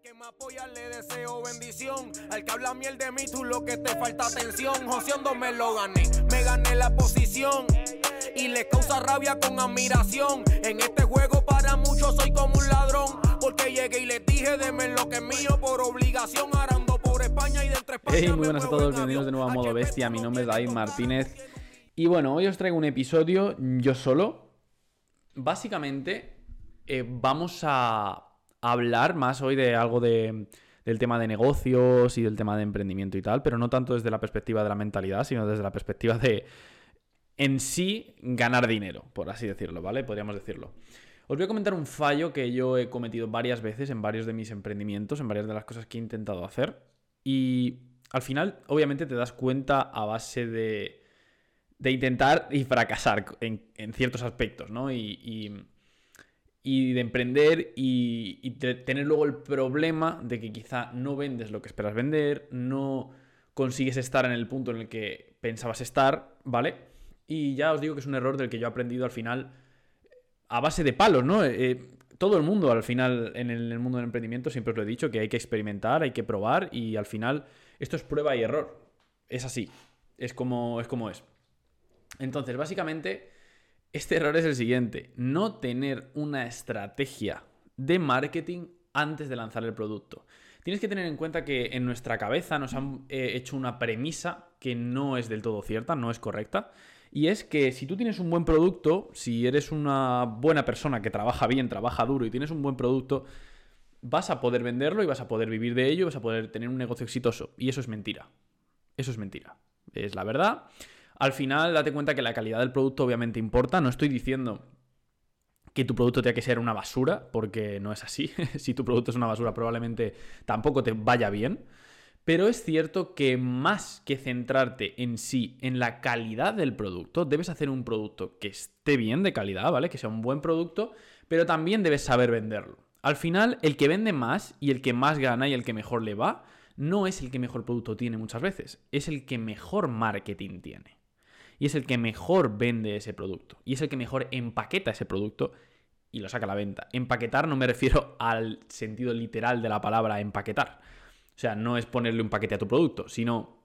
Al que me apoya le deseo bendición. Al que habla miel de mí, tú lo que te falta atención. Joseando me lo gané, me gané la posición. Y le causa rabia con admiración. En este juego para muchos soy como un ladrón. Porque llegué y les dije, deme lo que es mío por obligación. Arando por España y dentro España. Hey, muy buenas a todos, en bienvenidos de nuevo a Modo Bestia. Mi nombre es David Martínez. Y bueno, hoy os traigo un episodio yo solo. Básicamente, eh, vamos a hablar más hoy de algo de- del tema de negocios y del tema de emprendimiento y tal, pero no tanto desde la perspectiva de la mentalidad, sino desde la perspectiva de en sí ganar dinero, por así decirlo, ¿vale? Podríamos decirlo. Os voy a comentar un fallo que yo he cometido varias veces en varios de mis emprendimientos, en varias de las cosas que he intentado hacer. Y al final, obviamente, te das cuenta a base de, de intentar y fracasar en, en ciertos aspectos, ¿no? Y, y- y de emprender y, y tener luego el problema de que quizá no vendes lo que esperas vender, no consigues estar en el punto en el que pensabas estar, ¿vale? Y ya os digo que es un error del que yo he aprendido al final a base de palos, ¿no? Eh, todo el mundo al final en el mundo del emprendimiento siempre os lo he dicho que hay que experimentar, hay que probar y al final esto es prueba y error. Es así, es como es. Como es. Entonces, básicamente, este error es el siguiente, no tener una estrategia de marketing antes de lanzar el producto. Tienes que tener en cuenta que en nuestra cabeza nos han eh, hecho una premisa que no es del todo cierta, no es correcta. Y es que si tú tienes un buen producto, si eres una buena persona que trabaja bien, trabaja duro y tienes un buen producto, vas a poder venderlo y vas a poder vivir de ello, vas a poder tener un negocio exitoso. Y eso es mentira. Eso es mentira. Es la verdad. Al final, date cuenta que la calidad del producto obviamente importa. No estoy diciendo que tu producto tenga que ser una basura, porque no es así. si tu producto es una basura, probablemente tampoco te vaya bien. Pero es cierto que más que centrarte en sí, en la calidad del producto, debes hacer un producto que esté bien de calidad, ¿vale? Que sea un buen producto, pero también debes saber venderlo. Al final, el que vende más y el que más gana y el que mejor le va, no es el que mejor producto tiene muchas veces, es el que mejor marketing tiene. Y es el que mejor vende ese producto. Y es el que mejor empaqueta ese producto y lo saca a la venta. Empaquetar no me refiero al sentido literal de la palabra empaquetar. O sea, no es ponerle un paquete a tu producto, sino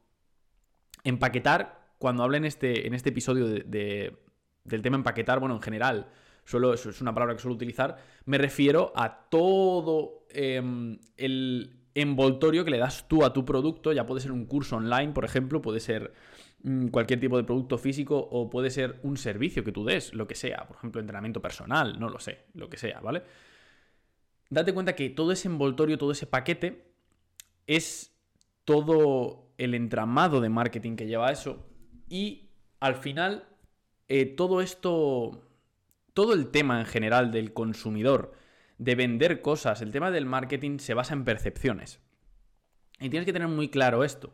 empaquetar, cuando hablo en este, en este episodio de- de- del tema empaquetar, bueno, en general, solo es, es una palabra que suelo utilizar, me refiero a todo em, el envoltorio que le das tú a tu producto, ya puede ser un curso online, por ejemplo, puede ser cualquier tipo de producto físico o puede ser un servicio que tú des, lo que sea, por ejemplo, entrenamiento personal, no lo sé, lo que sea, ¿vale? Date cuenta que todo ese envoltorio, todo ese paquete es todo el entramado de marketing que lleva eso y al final eh, todo esto, todo el tema en general del consumidor, de vender cosas, el tema del marketing se basa en percepciones. Y tienes que tener muy claro esto.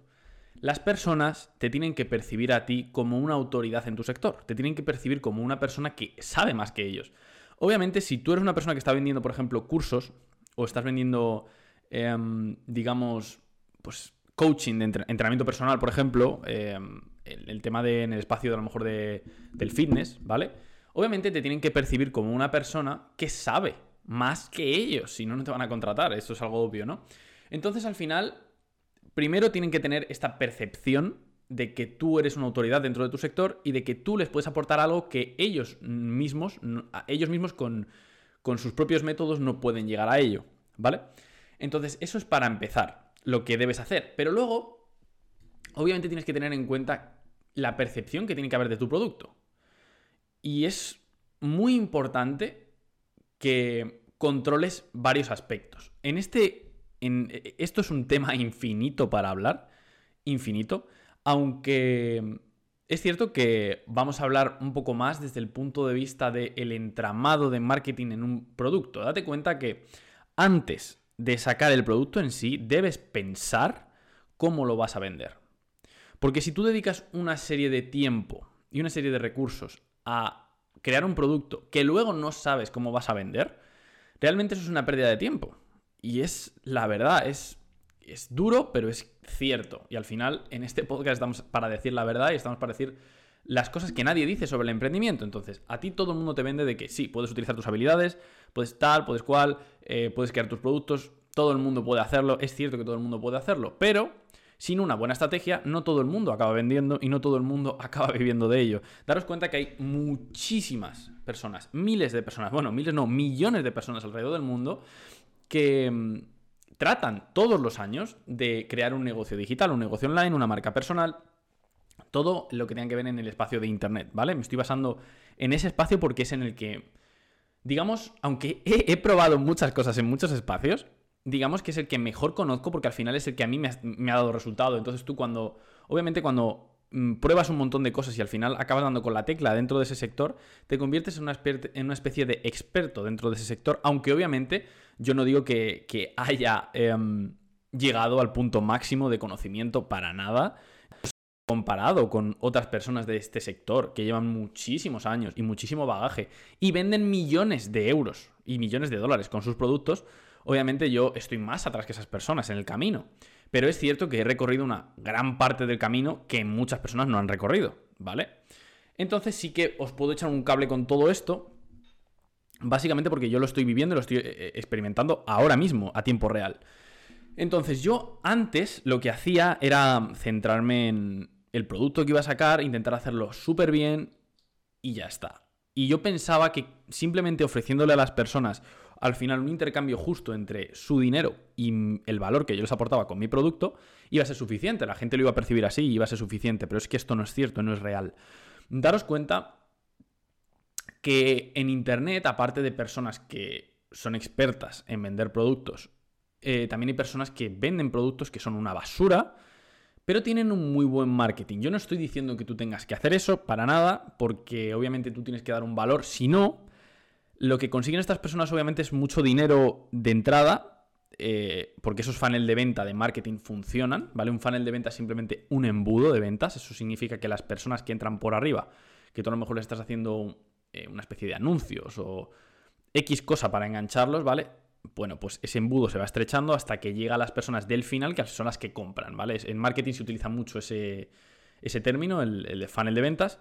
Las personas te tienen que percibir a ti como una autoridad en tu sector, te tienen que percibir como una persona que sabe más que ellos. Obviamente, si tú eres una persona que está vendiendo, por ejemplo, cursos o estás vendiendo, em, digamos, pues coaching de entre- entrenamiento personal, por ejemplo, em, el, el tema de en el espacio de a lo mejor de- del fitness, ¿vale? Obviamente te tienen que percibir como una persona que sabe más que ellos, si no, no te van a contratar, eso es algo obvio, ¿no? Entonces, al final, primero tienen que tener esta percepción de que tú eres una autoridad dentro de tu sector y de que tú les puedes aportar algo que ellos mismos, ellos mismos con, con sus propios métodos no pueden llegar a ello, ¿vale? Entonces, eso es para empezar, lo que debes hacer. Pero luego, obviamente tienes que tener en cuenta la percepción que tiene que haber de tu producto. Y es muy importante que controles varios aspectos. En este. En, esto es un tema infinito para hablar. Infinito. Aunque es cierto que vamos a hablar un poco más desde el punto de vista del entramado de marketing en un producto. Date cuenta que antes de sacar el producto en sí, debes pensar cómo lo vas a vender. Porque si tú dedicas una serie de tiempo y una serie de recursos a crear un producto que luego no sabes cómo vas a vender, realmente eso es una pérdida de tiempo. Y es la verdad, es, es duro, pero es cierto. Y al final, en este podcast estamos para decir la verdad y estamos para decir las cosas que nadie dice sobre el emprendimiento. Entonces, a ti todo el mundo te vende de que sí, puedes utilizar tus habilidades, puedes tal, puedes cual, eh, puedes crear tus productos. todo el mundo puede hacerlo, es cierto que todo el mundo puede hacerlo, pero sin una buena estrategia no todo el mundo acaba vendiendo y no todo el mundo acaba viviendo de ello. Daros cuenta que hay muchísimas personas, miles de personas, bueno, miles no, millones de personas alrededor del mundo que mm, tratan todos los años de crear un negocio digital, un negocio online, una marca personal, todo lo que tenga que ver en el espacio de Internet, ¿vale? Me estoy basando en ese espacio porque es en el que, digamos, aunque he, probado muchas cosas en muchos espacios, digamos que es el que mejor conozco porque al final es el que a mí me ha, dado resultado. Entonces tú cuando, obviamente cuando pruebas un montón de cosas y al final acabas dando con la tecla dentro de ese sector, te conviertes en una, en una especie de experto dentro de ese sector, aunque obviamente yo no digo que, haya em, llegado al punto máximo de conocimiento para nada comparado con otras personas de este sector que llevan muchísimos años y muchísimo bagaje y venden millones de euros y millones de dólares con sus productos, obviamente yo estoy más atrás que esas personas en el camino. Pero es cierto que he recorrido una gran parte del camino que muchas personas no han recorrido, ¿vale? Entonces sí que os puedo echar un cable con todo esto, básicamente porque yo lo estoy viviendo lo estoy eh, eh, experimentando ahora mismo, a tiempo real. Entonces yo antes lo que hacía era centrarme en, el producto que iba a sacar, intentar hacerlo súper bien y ya está. Y yo pensaba que simplemente ofreciéndole a las personas al final un intercambio justo entre su dinero y el valor que yo les aportaba con mi producto, iba a ser suficiente. La gente lo iba a percibir así y iba a ser suficiente. Pero es que esto no es cierto, no es real. Daros cuenta que en Internet, aparte de personas que son expertas en vender productos, eh, también hay personas que venden productos que son una basura pero tienen un muy buen marketing. Yo no estoy diciendo que tú tengas que hacer eso para nada, porque obviamente tú tienes que dar un valor. Si no, lo que consiguen estas personas obviamente es mucho dinero de entrada, eh, porque esos funnel de venta de marketing funcionan, ¿vale? Un funnel de venta es simplemente un embudo de ventas, eso significa que las personas que entran por arriba, que tú a lo mejor le estás haciendo eh, una especie de anuncios o X cosa para engancharlos, ¿vale? bueno, pues ese embudo se va estrechando hasta que llega a las personas del final, que son las que compran, ¿vale? En marketing se utiliza mucho ese, término, el, de funnel de ventas.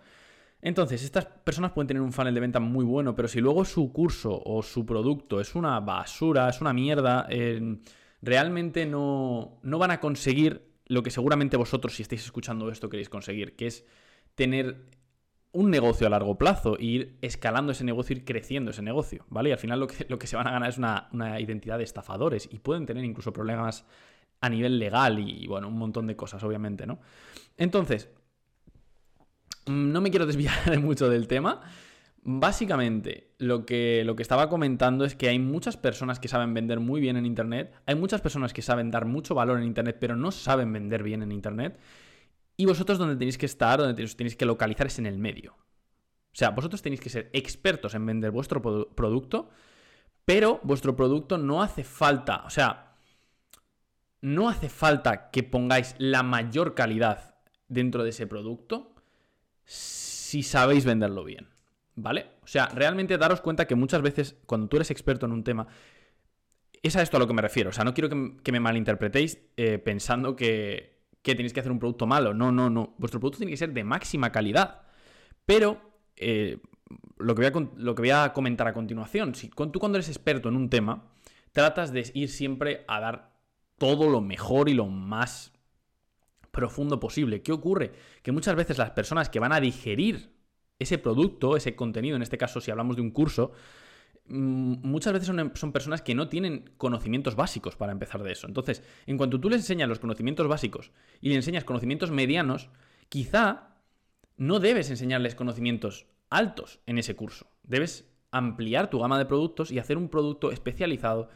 Entonces, estas personas pueden tener un funnel de venta muy bueno, pero si luego su curso o su producto es una basura, es una mierda, realmente no, no van a conseguir lo que seguramente vosotros, si estáis escuchando esto, queréis conseguir, que es tener un negocio a largo plazo e ir escalando ese negocio, ir creciendo ese negocio, ¿vale? Y al final lo que, se van a ganar es una, identidad de estafadores y pueden tener incluso problemas a nivel legal y, bueno, un montón de cosas, obviamente, ¿no? Entonces, no me quiero desviar mucho del tema. Básicamente, lo que, lo que estaba comentando es que hay muchas personas que saben vender muy bien en Internet, hay muchas personas que saben dar mucho valor en Internet, pero no saben vender bien en Internet. Y vosotros donde tenéis que estar, donde tenéis que localizar es en el medio. O sea, vosotros tenéis que ser expertos en vender vuestro producto, pero vuestro producto no hace falta, o sea, no hace falta que pongáis la mayor calidad dentro de ese producto si sabéis venderlo bien. ¿Vale? O sea, realmente daros cuenta que muchas veces cuando tú eres experto en un tema, es a esto a lo que me refiero. O sea, no quiero que, me malinterpretéis eh, pensando que, que tenéis que hacer un producto malo. No, no, no. Vuestro producto tiene que ser de máxima calidad. Pero eh, lo, que voy a, lo que voy a comentar a continuación, si tú cuando eres experto en un tema, tratas de ir siempre a dar todo lo mejor y lo más profundo posible. ¿Qué ocurre? Que muchas veces las personas que van a digerir ese producto, ese contenido, en este caso si hablamos de un curso, Mm, muchas veces son, personas que no tienen conocimientos básicos para empezar de eso. Entonces, en cuanto tú les enseñas los conocimientos básicos y les enseñas conocimientos medianos, quizá no debes enseñarles conocimientos altos en ese curso. Debes ampliar tu gama de productos y hacer un producto especializado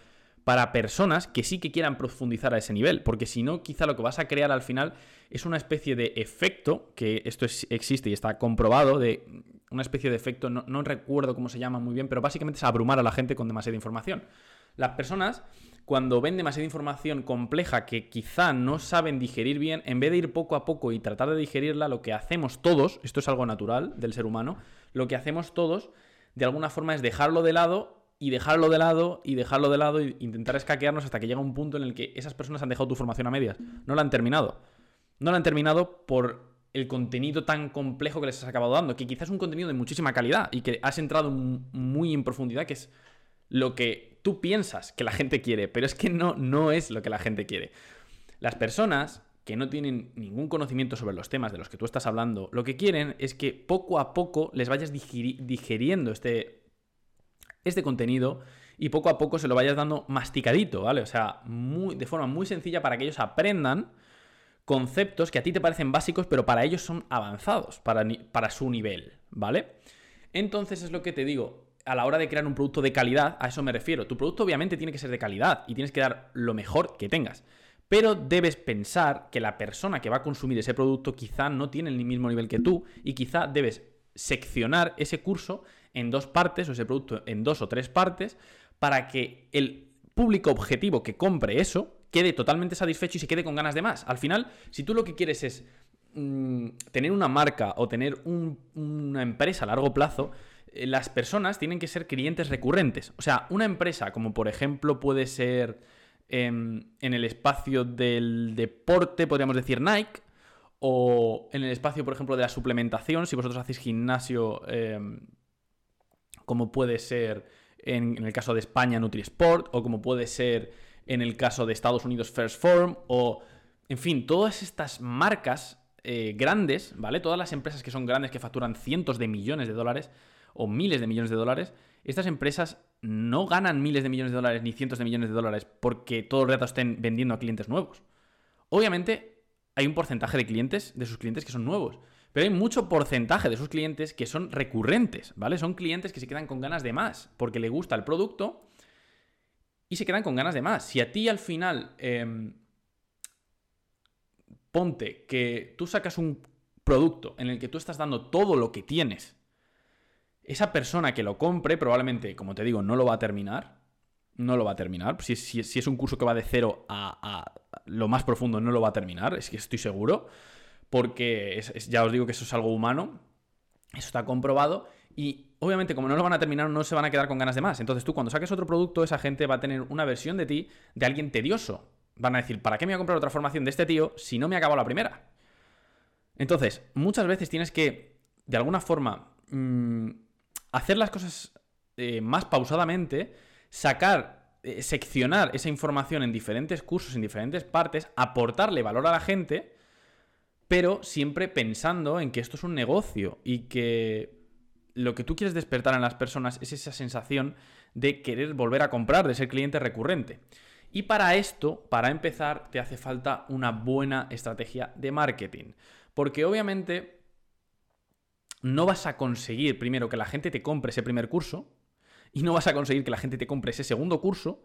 para personas que sí que quieran profundizar a ese nivel, porque si no, quizá lo que vas a crear al final es una especie de efecto, que esto existe y está comprobado, de una especie de efecto, no, recuerdo cómo se llama muy bien, pero básicamente es abrumar a la gente con demasiada información. Las personas, cuando ven demasiada información compleja que quizá no saben digerir bien, en vez de ir poco a poco y tratar de digerirla, lo que hacemos todos, esto es algo natural del ser humano, lo que hacemos todos, de alguna forma, es dejarlo de lado y dejarlo de lado y dejarlo de lado e intentar escaquearnos hasta que llega un punto en el que esas personas han dejado tu formación a medias. No la han terminado. No la han terminado por el contenido tan complejo que les has acabado dando, que quizás es un contenido de muchísima calidad y que has entrado muy en profundidad, que es lo que tú piensas que la gente quiere, pero es que no, no es lo que la gente quiere. Las personas que no tienen ningún conocimiento sobre los temas de los que tú estás hablando, lo que quieren es que poco a poco les vayas digiriendo este, este contenido y poco a poco se lo vayas dando masticadito, ¿vale? O sea, de forma muy sencilla para que ellos aprendan conceptos que a ti te parecen básicos, pero para ellos son avanzados, para, para su nivel, ¿vale? Entonces es lo que te digo, a la hora de crear un producto de calidad, a eso me refiero. Tu producto obviamente tiene que ser de calidad y tienes que dar lo mejor que tengas. Pero debes pensar que la persona que va a consumir ese producto quizá no tiene el mismo nivel que tú y quizá debes seccionar ese curso en dos partes o ese producto en dos o tres partes para que el público objetivo que compre eso quede totalmente satisfecho y se quede con ganas de más. Al final, si tú lo que quieres es mm, tener una marca o tener una empresa a largo plazo, eh, las personas tienen que ser clientes recurrentes. O sea, una empresa como por ejemplo puede ser em, en el espacio del deporte, podríamos decir Nike, o en el espacio, por ejemplo, de la suplementación, si vosotros hacéis gimnasio, em, como puede ser en, el caso de España NutriSport, o como puede ser en el caso de Estados Unidos First Form, o, en fin, todas estas marcas eh, grandes, ¿vale? Todas las empresas que son grandes, que facturan cientos de millones de dólares, o miles de millones de dólares, estas empresas no ganan miles de millones de dólares ni cientos de millones de dólares porque todo el rato estén vendiendo a clientes nuevos. Obviamente hay un porcentaje de clientes, de sus clientes que son nuevos, pero hay mucho porcentaje de sus clientes que son recurrentes, ¿vale? Son clientes que se quedan con ganas de más, porque le gusta el producto y se quedan con ganas de más. Si a ti al final, em, ponte que tú sacas un producto en el que tú estás dando todo lo que tienes, esa persona que lo compre probablemente, como te digo, no lo va a terminar. No lo va a terminar. Si, si, es un curso que va de cero a, lo más profundo, no lo va a terminar, es que estoy seguro porque ya os digo que eso es algo humano, eso está comprobado y obviamente como no lo van a terminar no se van a quedar con ganas de más. Entonces tú cuando saques otro producto esa gente va a tener una versión de ti de alguien tedioso. Van a decir, ¿para qué me voy a comprar otra formación de este tío si no me ha acabado la primera? Entonces, muchas veces tienes que, de alguna forma, mm, hacer las cosas eh, más pausadamente, sacar, eh, seccionar esa información en diferentes cursos, en diferentes partes, aportarle valor a la gente pero siempre pensando en que esto es un negocio y que lo que tú quieres despertar en las personas es esa sensación de querer volver a comprar, de ser cliente recurrente. Y para esto, para empezar, te hace falta una buena estrategia de marketing. Porque obviamente no vas a conseguir primero que la gente te compre ese primer curso y no vas a conseguir que la gente te compre ese segundo curso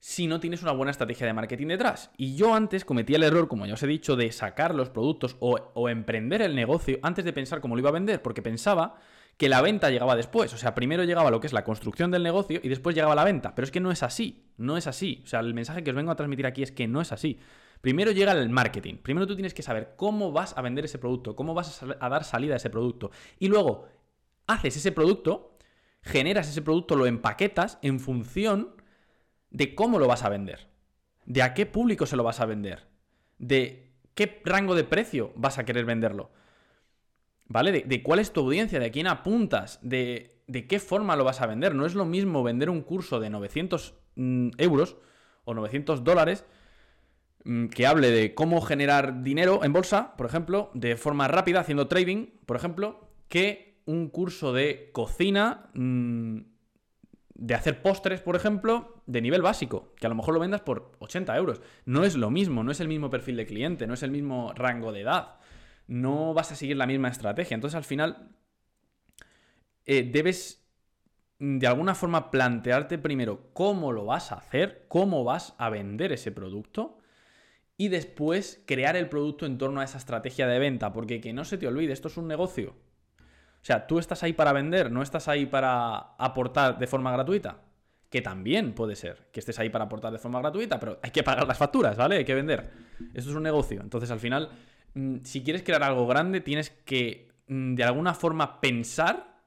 si no tienes una buena estrategia de marketing detrás. Y yo antes cometía el error, como ya os he dicho, de sacar los productos o, emprender el negocio antes de pensar cómo lo iba a vender, porque pensaba que la venta llegaba después. O sea, primero llegaba lo que es la construcción del negocio y después llegaba la venta. Pero es que no es así, no es así. O sea, el mensaje que os vengo a transmitir aquí es que no es así. Primero llega el marketing. Primero tú tienes que saber cómo vas a vender ese producto, cómo vas a dar salida a ese producto. Y luego haces ese producto, generas ese producto, lo empaquetas en función de cómo lo vas a vender, de a qué público se lo vas a vender, de qué rango de precio vas a querer venderlo, ¿vale? De, cuál es tu audiencia, de a quién apuntas, de, de, qué forma lo vas a vender. No es lo mismo vender un curso de 900 mm, euros o 900 dólares mm, que hable de cómo generar dinero en bolsa, por ejemplo, de forma rápida, haciendo trading, por ejemplo, que un curso de cocina mm, de hacer postres, por ejemplo, de nivel básico, que a lo mejor lo vendas por 80 euros. No es lo mismo, no es el mismo perfil de cliente, no es el mismo rango de edad. No vas a seguir la misma estrategia. Entonces, al final, eh, debes de alguna forma plantearte primero cómo lo vas a hacer, cómo vas a vender ese producto y después crear el producto en torno a esa estrategia de venta, porque que no se te olvide, esto es un negocio. O sea, tú estás ahí para vender, no estás ahí para aportar de forma gratuita. Que también puede ser que estés ahí para aportar de forma gratuita, pero hay que pagar las facturas, ¿vale? Hay que vender. Esto es un negocio. Entonces, al final, mm, si quieres crear algo grande, tienes que mm, de alguna forma pensar.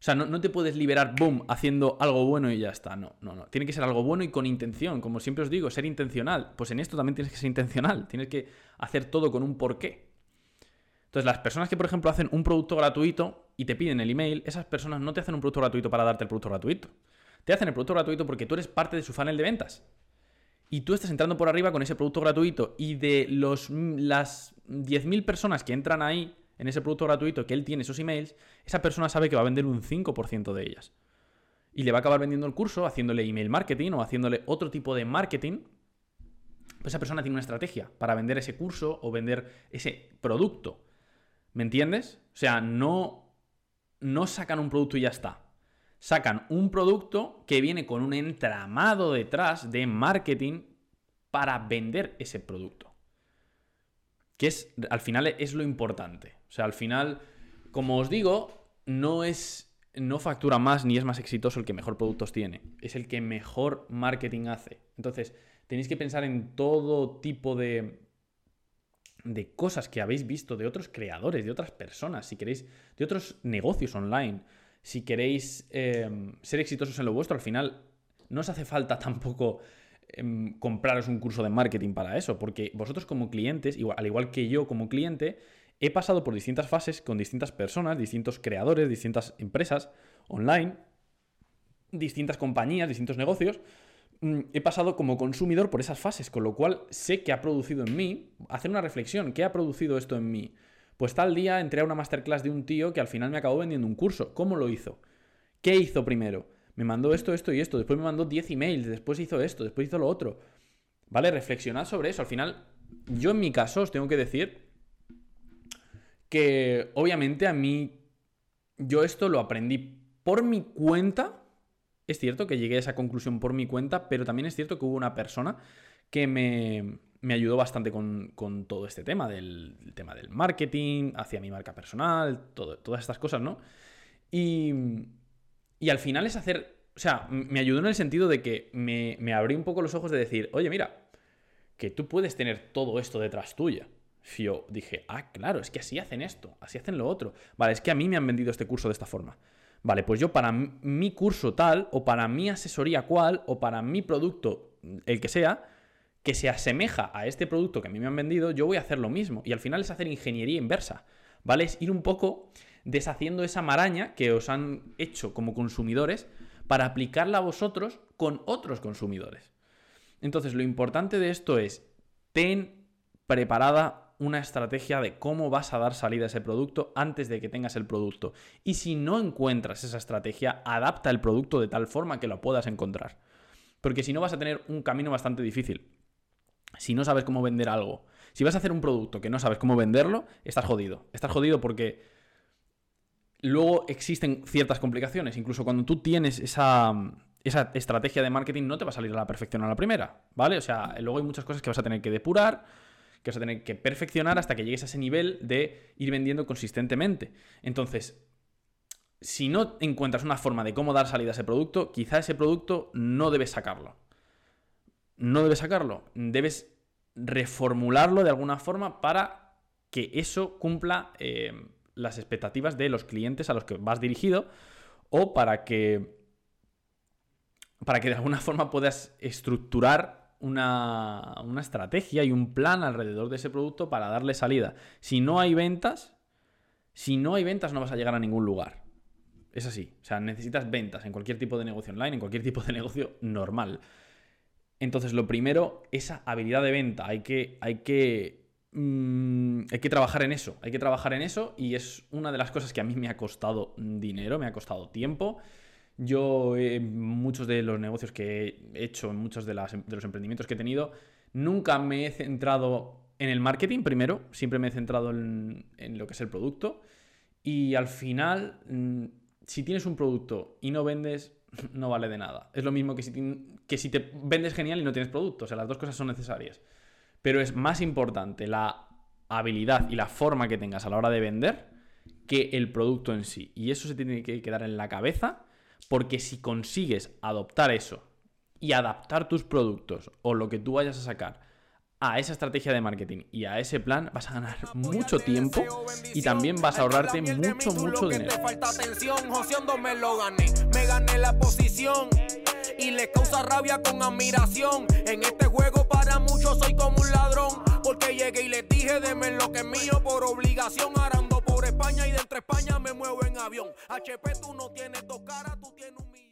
O sea, no, te puedes liberar, boom, haciendo algo bueno y ya está. No, no, no. Tiene que ser algo bueno y con intención. Como siempre os digo, ser intencional. Pues en esto también tienes que ser intencional. Tienes que hacer todo con un porqué. Entonces, las personas que, por ejemplo, hacen un producto gratuito y te piden el email, esas personas no te hacen un producto gratuito para darte el producto gratuito. Te hacen el producto gratuito porque tú eres parte de su funnel de ventas. Y tú estás entrando por arriba con ese producto gratuito y de los, las 10.000 personas que entran ahí en ese producto gratuito que él tiene esos emails, esa persona sabe que va a vender un 5% de ellas. Y le va a acabar vendiendo el curso haciéndole email marketing o haciéndole otro tipo de marketing. Pues esa persona tiene una estrategia para vender ese curso o vender ese producto. ¿Me entiendes? O sea, no, no sacan un producto y ya está. Sacan un producto que viene con un entramado detrás de marketing para vender ese producto. Que es, al final es lo importante. O sea, al final, como os digo, no es. No factura más ni es más exitoso el que mejor productos tiene. Es el que mejor marketing hace. Entonces, tenéis que pensar en todo tipo de, de cosas que habéis visto de otros creadores, de otras personas, si queréis, de otros negocios online. Si queréis em, ser exitosos en lo vuestro, al final no os hace falta tampoco em, compraros un curso de marketing para eso, porque vosotros como clientes, al igual que yo como cliente, he pasado por distintas fases con distintas personas, distintos creadores, distintas empresas online, distintas compañías, distintos negocios. Mm, he pasado como consumidor por esas fases, con lo cual sé que ha producido en mí, hacer una reflexión, ¿qué ha producido esto en mí? Pues tal día entré a una masterclass de un tío que al final me acabó vendiendo un curso. ¿Cómo lo hizo? ¿Qué hizo primero? Me mandó esto, esto y esto, después me mandó 10 emails, después hizo esto, después hizo lo otro. ¿Vale? Reflexionad sobre eso. Al final, yo en mi caso os tengo que decir que obviamente a mí yo esto lo aprendí por mi cuenta. Es cierto que llegué a esa conclusión por mi cuenta, pero también es cierto que hubo una persona que me, me ayudó bastante con, todo este tema, del tema del marketing, hacia mi marca personal, todas estas cosas, ¿no? Y, y al final es hacer, o sea, me ayudó en el sentido de que me, me abrí un poco los ojos de decir, oye, mira, que tú puedes tener todo esto detrás tuya yo dije, ah, claro, es que así hacen esto, así hacen lo otro. Vale, es que a mí me han vendido este curso de esta forma. Vale, pues yo para mi curso tal, o para mi asesoría cual, o para mi producto, el que sea, que se asemeja a este producto que a mí me han vendido, yo voy a hacer lo mismo. Y al final es hacer ingeniería inversa. ¿Vale? Es ir un poco deshaciendo esa maraña que os han hecho como consumidores para aplicarla a vosotros con otros consumidores. Entonces, lo importante de esto es, ten preparada una estrategia de cómo vas a dar salida a ese producto antes de que tengas el producto. Y si no encuentras esa estrategia, adapta el producto de tal forma que lo puedas encontrar. Porque si no vas a tener un camino bastante difícil. Si no sabes cómo vender algo, si vas a hacer un producto que no sabes cómo venderlo, estás jodido. Estás jodido porque luego existen ciertas complicaciones. Incluso cuando tú tienes esa, esa estrategia de marketing, no te va a salir a la perfección a la primera, ¿vale? O sea, luego hay muchas cosas que vas a tener que depurar que vas a tener que perfeccionar hasta que llegues a ese nivel de ir vendiendo consistentemente. Entonces, si no encuentras una forma de cómo dar salida a ese producto, quizá ese producto no debes sacarlo. No debes sacarlo. Debes reformularlo de alguna forma para que eso cumpla eh, las expectativas de los clientes a los que vas dirigido o para que para que de alguna forma puedas estructurar una, estrategia y un plan alrededor de ese producto para darle salida. Si no hay ventas, si no hay ventas no vas a llegar a ningún lugar. Es así. O sea, necesitas ventas en cualquier tipo de negocio online, en cualquier tipo de negocio normal. Entonces, lo primero, esa habilidad de venta. Hay que, hay que, mm, hay que trabajar en eso. Hay que trabajar en eso y es una de las cosas que a mí me ha costado dinero, me ha costado tiempo. Yo, muchos de los negocios que he hecho, en muchos de, los emprendimientos que he tenido, nunca me he centrado en el marketing primero, siempre me he centrado en, lo que es el producto. Y al final, mm, si tienes un producto y no vendes, no vale de nada. Es lo mismo que si, que si te vendes genial y no tienes producto. O sea, las dos cosas son necesarias. Pero es más importante la habilidad y la forma que tengas a la hora de vender que el producto en sí. Y eso se tiene que quedar en la cabeza porque si consigues adoptar eso y adaptar tus productos o lo que tú vayas a sacar a esa estrategia de marketing y a ese plan vas a ganar mucho tiempo y también vas a ahorrarte mucho, mucho dinero. me lo gané, me gané la posición y le causa rabia con admiración. En este juego para muchos soy como un ladrón, porque llegué y les dije deme lo que es mío por obligación, arando por España y de entre España me muevo en avión. HP tú no tienes dos caras, tú tienes un